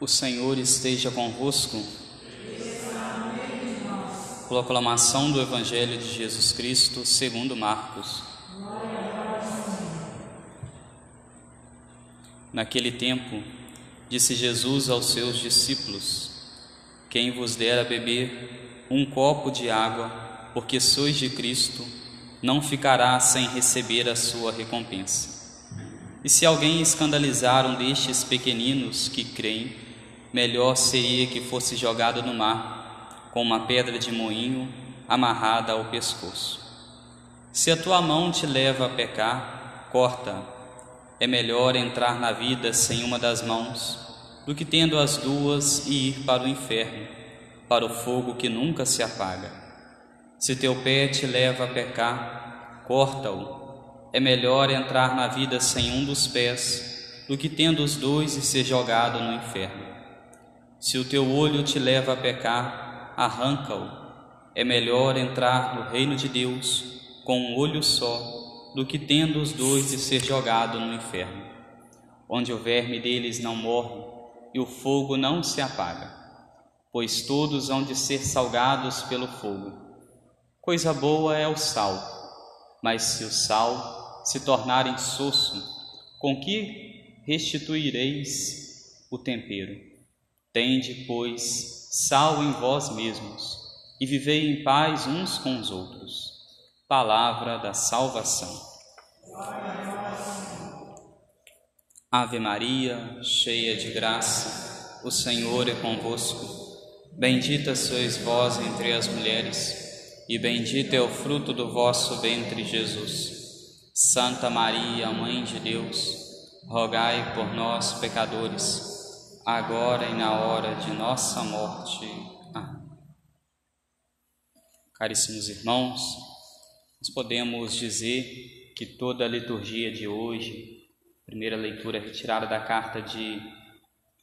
O Senhor esteja convosco. Proclamação do Evangelho de Jesus Cristo segundo Marcos. Naquele tempo, disse Jesus aos seus discípulos: Quem vos der a beber um copo de água, porque sois de Cristo, não ficará sem receber a sua recompensa. E se alguém escandalizar um destes pequeninos que creem, melhor seria que fosse jogado no mar, com uma pedra de moinho amarrada ao pescoço. Se a tua mão te leva a pecar, corta. É melhor entrar na vida sem uma das mãos, do que tendo as duas e ir para o inferno, para o fogo que nunca se apaga. Se teu pé te leva a pecar, corta-o é melhor entrar na vida sem um dos pés do que tendo os dois e ser jogado no inferno. Se o teu olho te leva a pecar, arranca-o. É melhor entrar no reino de Deus com um olho só do que tendo os dois e ser jogado no inferno, onde o verme deles não morre e o fogo não se apaga, pois todos hão de ser salgados pelo fogo. Coisa boa é o sal, mas se o sal se tornar insosso, com que restituireis o tempero? Tende, pois, sal em vós mesmos e vivei em paz uns com os outros. Palavra da salvação. Ave Maria, cheia de graça, o Senhor é convosco. Bendita sois vós entre as mulheres, e bendito é o fruto do vosso ventre, Jesus. Santa Maria, Mãe de Deus, rogai por nós, pecadores, agora e na hora de nossa morte. Amém. Caríssimos irmãos, nós podemos dizer que toda a liturgia de hoje, primeira leitura retirada da carta de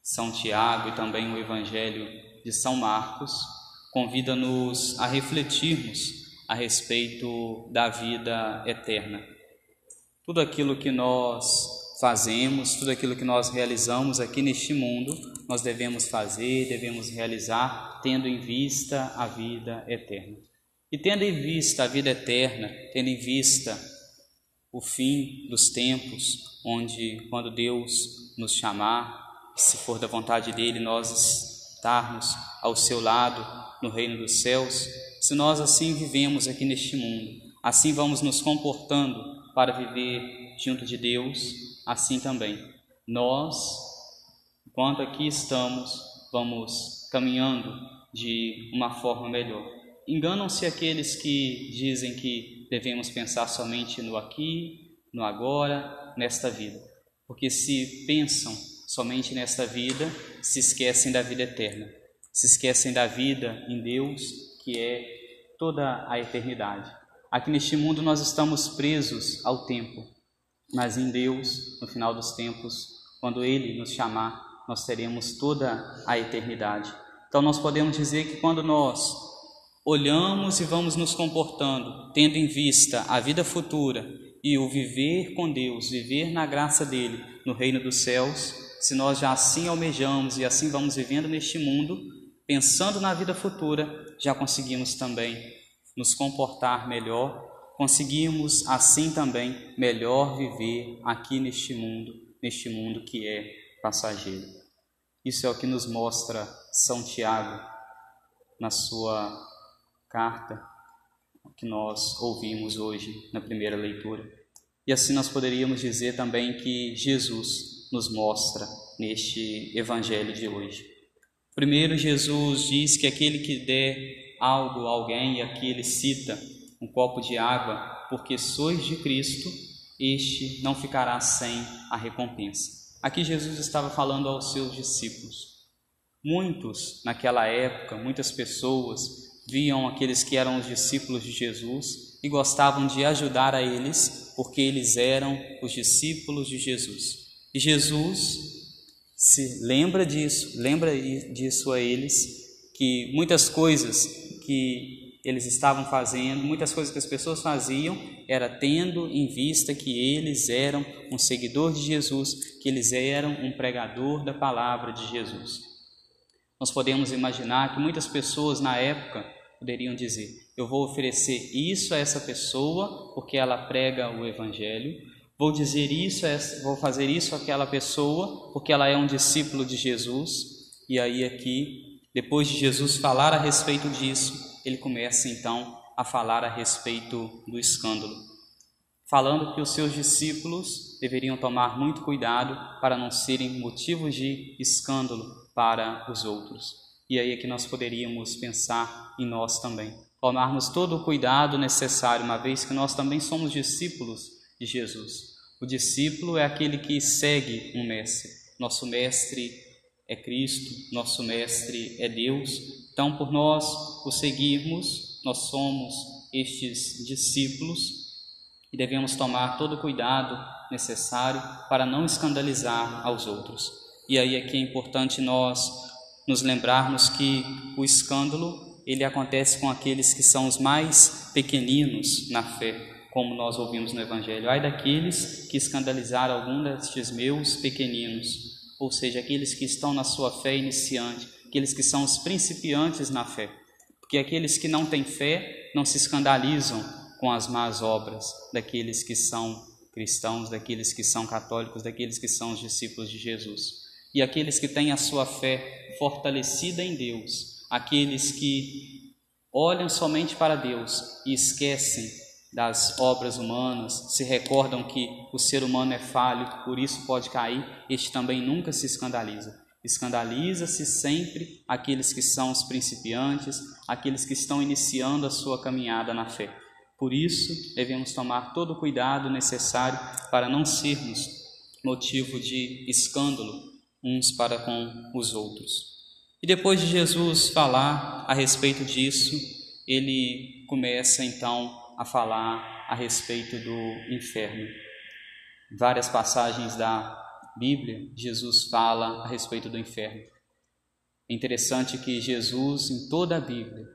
São Tiago e também o Evangelho de São Marcos, convida-nos a refletirmos a respeito da vida eterna tudo aquilo que nós fazemos, tudo aquilo que nós realizamos aqui neste mundo, nós devemos fazer, devemos realizar, tendo em vista a vida eterna. E tendo em vista a vida eterna, tendo em vista o fim dos tempos, onde, quando Deus nos chamar, se for da vontade dele, nós estarmos ao seu lado no reino dos céus, se nós assim vivemos aqui neste mundo, assim vamos nos comportando para viver junto de Deus, assim também. Nós, enquanto aqui estamos, vamos caminhando de uma forma melhor. Enganam-se aqueles que dizem que devemos pensar somente no aqui, no agora, nesta vida. Porque se pensam somente nesta vida, se esquecem da vida eterna. Se esquecem da vida em Deus, que é toda a eternidade. Aqui neste mundo nós estamos presos ao tempo, mas em Deus, no final dos tempos, quando Ele nos chamar, nós teremos toda a eternidade. Então nós podemos dizer que quando nós olhamos e vamos nos comportando, tendo em vista a vida futura e o viver com Deus, viver na graça dele no reino dos céus, se nós já assim almejamos e assim vamos vivendo neste mundo, pensando na vida futura, já conseguimos também nos comportar melhor, conseguimos assim também melhor viver aqui neste mundo, neste mundo que é passageiro. Isso é o que nos mostra São Tiago na sua carta que nós ouvimos hoje na primeira leitura. E assim nós poderíamos dizer também que Jesus nos mostra neste evangelho de hoje. Primeiro, Jesus diz que aquele que der algo a alguém, e aqui ele cita um copo de água, porque sois de Cristo, este não ficará sem a recompensa. Aqui Jesus estava falando aos seus discípulos. Muitos, naquela época, muitas pessoas viam aqueles que eram os discípulos de Jesus e gostavam de ajudar a eles, porque eles eram os discípulos de Jesus. E Jesus se lembra disso, lembra disso a eles, que muitas coisas que eles estavam fazendo, muitas coisas que as pessoas faziam era tendo em vista que eles eram um seguidor de Jesus, que eles eram um pregador da palavra de Jesus. Nós podemos imaginar que muitas pessoas na época poderiam dizer: Eu vou oferecer isso a essa pessoa porque ela prega o Evangelho, vou dizer isso, vou fazer isso àquela pessoa porque ela é um discípulo de Jesus. E aí, aqui, depois de Jesus falar a respeito disso, ele começa então a falar a respeito do escândalo, falando que os seus discípulos deveriam tomar muito cuidado para não serem motivos de escândalo para os outros. E aí é que nós poderíamos pensar em nós também, tomarmos todo o cuidado necessário, uma vez que nós também somos discípulos de Jesus. O discípulo é aquele que segue um mestre. Nosso mestre é Cristo, nosso mestre é Deus. Então, por nós o seguirmos, nós somos estes discípulos e devemos tomar todo o cuidado necessário para não escandalizar aos outros. E aí é que é importante nós nos lembrarmos que o escândalo ele acontece com aqueles que são os mais pequeninos na fé, como nós ouvimos no Evangelho. Ai daqueles que escandalizaram algum destes meus pequeninos, ou seja, aqueles que estão na sua fé iniciante, aqueles que são os principiantes na fé. Porque aqueles que não têm fé não se escandalizam com as más obras daqueles que são cristãos, daqueles que são católicos, daqueles que são os discípulos de Jesus e aqueles que têm a sua fé fortalecida em Deus, aqueles que olham somente para Deus e esquecem das obras humanas, se recordam que o ser humano é falho, por isso pode cair, este também nunca se escandaliza. Escandaliza-se sempre aqueles que são os principiantes, aqueles que estão iniciando a sua caminhada na fé. Por isso, devemos tomar todo o cuidado necessário para não sermos motivo de escândalo uns para com os outros. E depois de Jesus falar a respeito disso, ele começa então a falar a respeito do inferno. Várias passagens da Bíblia, Jesus fala a respeito do inferno. É interessante que Jesus, em toda a Bíblia,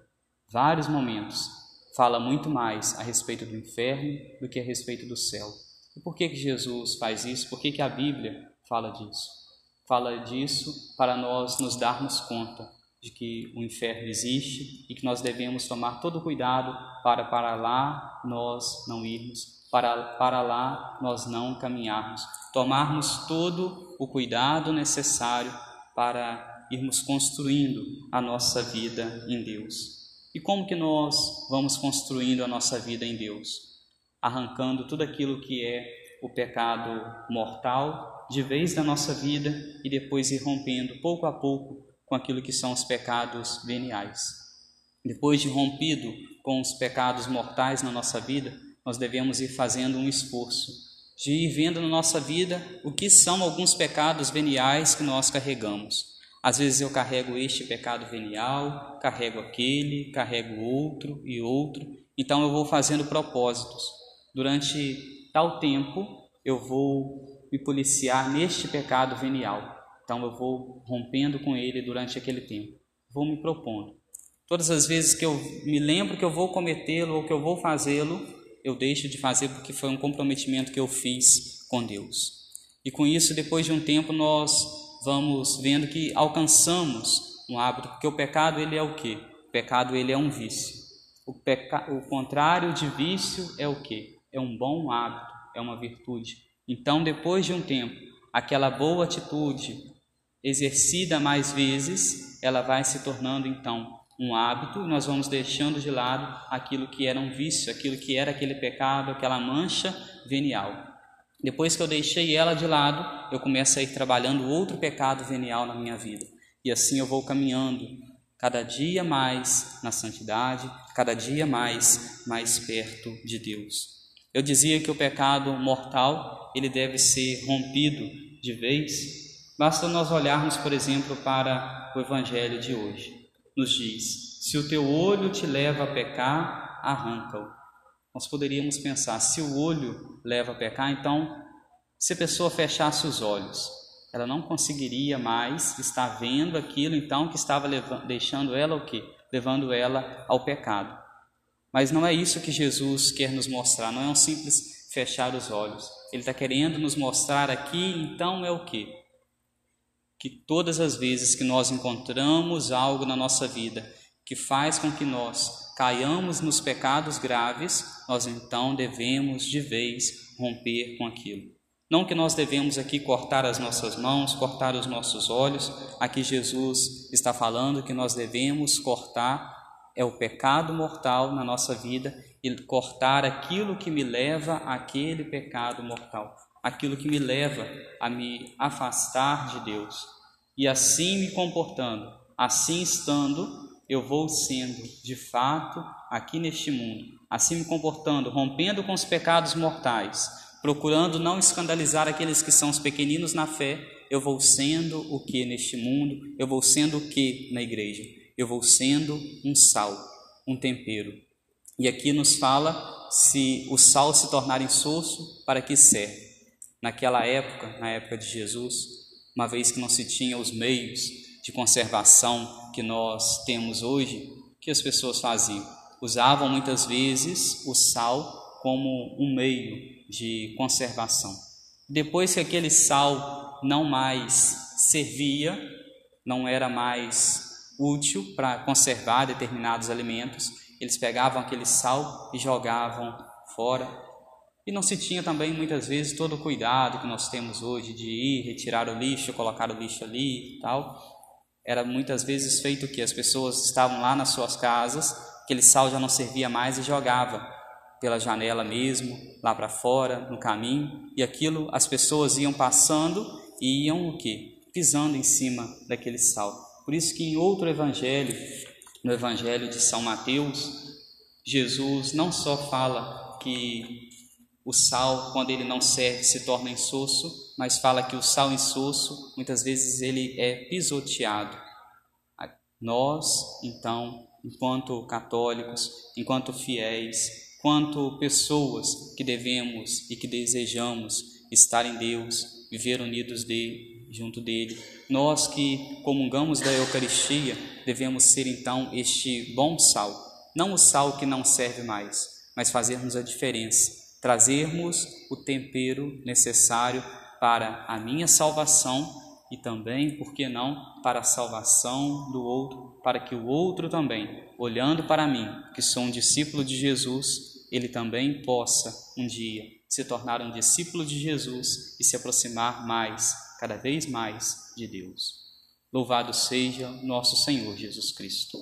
vários momentos, fala muito mais a respeito do inferno do que a respeito do céu. E por que, que Jesus faz isso? Por que, que a Bíblia fala disso? fala disso para nós nos darmos conta de que o inferno existe e que nós devemos tomar todo o cuidado para para lá nós não irmos, para, para lá nós não caminharmos, tomarmos todo o cuidado necessário para irmos construindo a nossa vida em Deus. E como que nós vamos construindo a nossa vida em Deus? Arrancando tudo aquilo que é o pecado mortal de vez da nossa vida e depois ir rompendo pouco a pouco com aquilo que são os pecados veniais. Depois de rompido com os pecados mortais na nossa vida, nós devemos ir fazendo um esforço de ir vendo na nossa vida o que são alguns pecados veniais que nós carregamos. Às vezes eu carrego este pecado venial, carrego aquele, carrego outro e outro. Então eu vou fazendo propósitos. Durante tal tempo eu vou me policiar neste pecado venial. Então eu vou rompendo com ele durante aquele tempo. Vou me propondo. Todas as vezes que eu me lembro que eu vou cometê-lo ou que eu vou fazê-lo, eu deixo de fazer porque foi um comprometimento que eu fiz com Deus. E com isso, depois de um tempo, nós vamos vendo que alcançamos um hábito, porque o pecado ele é o quê? O pecado ele é um vício. O, peca... o contrário de vício é o quê? É um bom hábito, é uma virtude. Então, depois de um tempo, aquela boa atitude exercida mais vezes, ela vai se tornando então um hábito, nós vamos deixando de lado aquilo que era um vício, aquilo que era aquele pecado, aquela mancha venial. Depois que eu deixei ela de lado, eu começo a ir trabalhando outro pecado venial na minha vida. E assim eu vou caminhando cada dia mais na santidade, cada dia mais mais perto de Deus. Eu dizia que o pecado mortal, ele deve ser rompido de vez. Basta nós olharmos, por exemplo, para o evangelho de hoje. Nos diz: se o teu olho te leva a pecar, arranca-o. Nós poderíamos pensar, se o olho leva a pecar, então, se a pessoa fechasse os olhos, ela não conseguiria mais estar vendo aquilo então que estava levando, deixando ela o quê? Levando ela ao pecado. Mas não é isso que Jesus quer nos mostrar, não é um simples fechar os olhos. Ele está querendo nos mostrar aqui, então, é o que? Que todas as vezes que nós encontramos algo na nossa vida que faz com que nós caiamos nos pecados graves, nós então devemos de vez romper com aquilo. Não que nós devemos aqui cortar as nossas mãos, cortar os nossos olhos, aqui Jesus está falando que nós devemos cortar é o pecado mortal na nossa vida e cortar aquilo que me leva àquele pecado mortal, aquilo que me leva a me afastar de Deus. E assim me comportando, assim estando, eu vou sendo de fato aqui neste mundo, assim me comportando, rompendo com os pecados mortais, procurando não escandalizar aqueles que são os pequeninos na fé, eu vou sendo o que neste mundo, eu vou sendo o que na igreja eu vou sendo um sal, um tempero. E aqui nos fala se o sal se tornar insosso, para que serve? Naquela época, na época de Jesus, uma vez que não se tinha os meios de conservação que nós temos hoje, o que as pessoas faziam? Usavam muitas vezes o sal como um meio de conservação. Depois que aquele sal não mais servia, não era mais útil para conservar determinados alimentos, eles pegavam aquele sal e jogavam fora. E não se tinha também muitas vezes todo o cuidado que nós temos hoje de ir retirar o lixo, colocar o lixo ali e tal. Era muitas vezes feito que as pessoas estavam lá nas suas casas, aquele sal já não servia mais e jogava pela janela mesmo, lá para fora, no caminho, e aquilo as pessoas iam passando e iam o quê? Pisando em cima daquele sal. Por isso que em outro evangelho, no evangelho de São Mateus, Jesus não só fala que o sal, quando ele não serve, se torna insosso, mas fala que o sal insosso, muitas vezes ele é pisoteado. Nós, então, enquanto católicos, enquanto fiéis, quanto pessoas que devemos e que desejamos estar em Deus, viver unidos de, junto dele. Nós que comungamos da Eucaristia devemos ser então este bom sal, não o sal que não serve mais, mas fazermos a diferença, trazermos o tempero necessário para a minha salvação e também, por que não, para a salvação do outro, para que o outro também, olhando para mim, que sou um discípulo de Jesus, ele também possa um dia se tornar um discípulo de Jesus e se aproximar mais cada vez mais de Deus. Louvado seja nosso Senhor Jesus Cristo.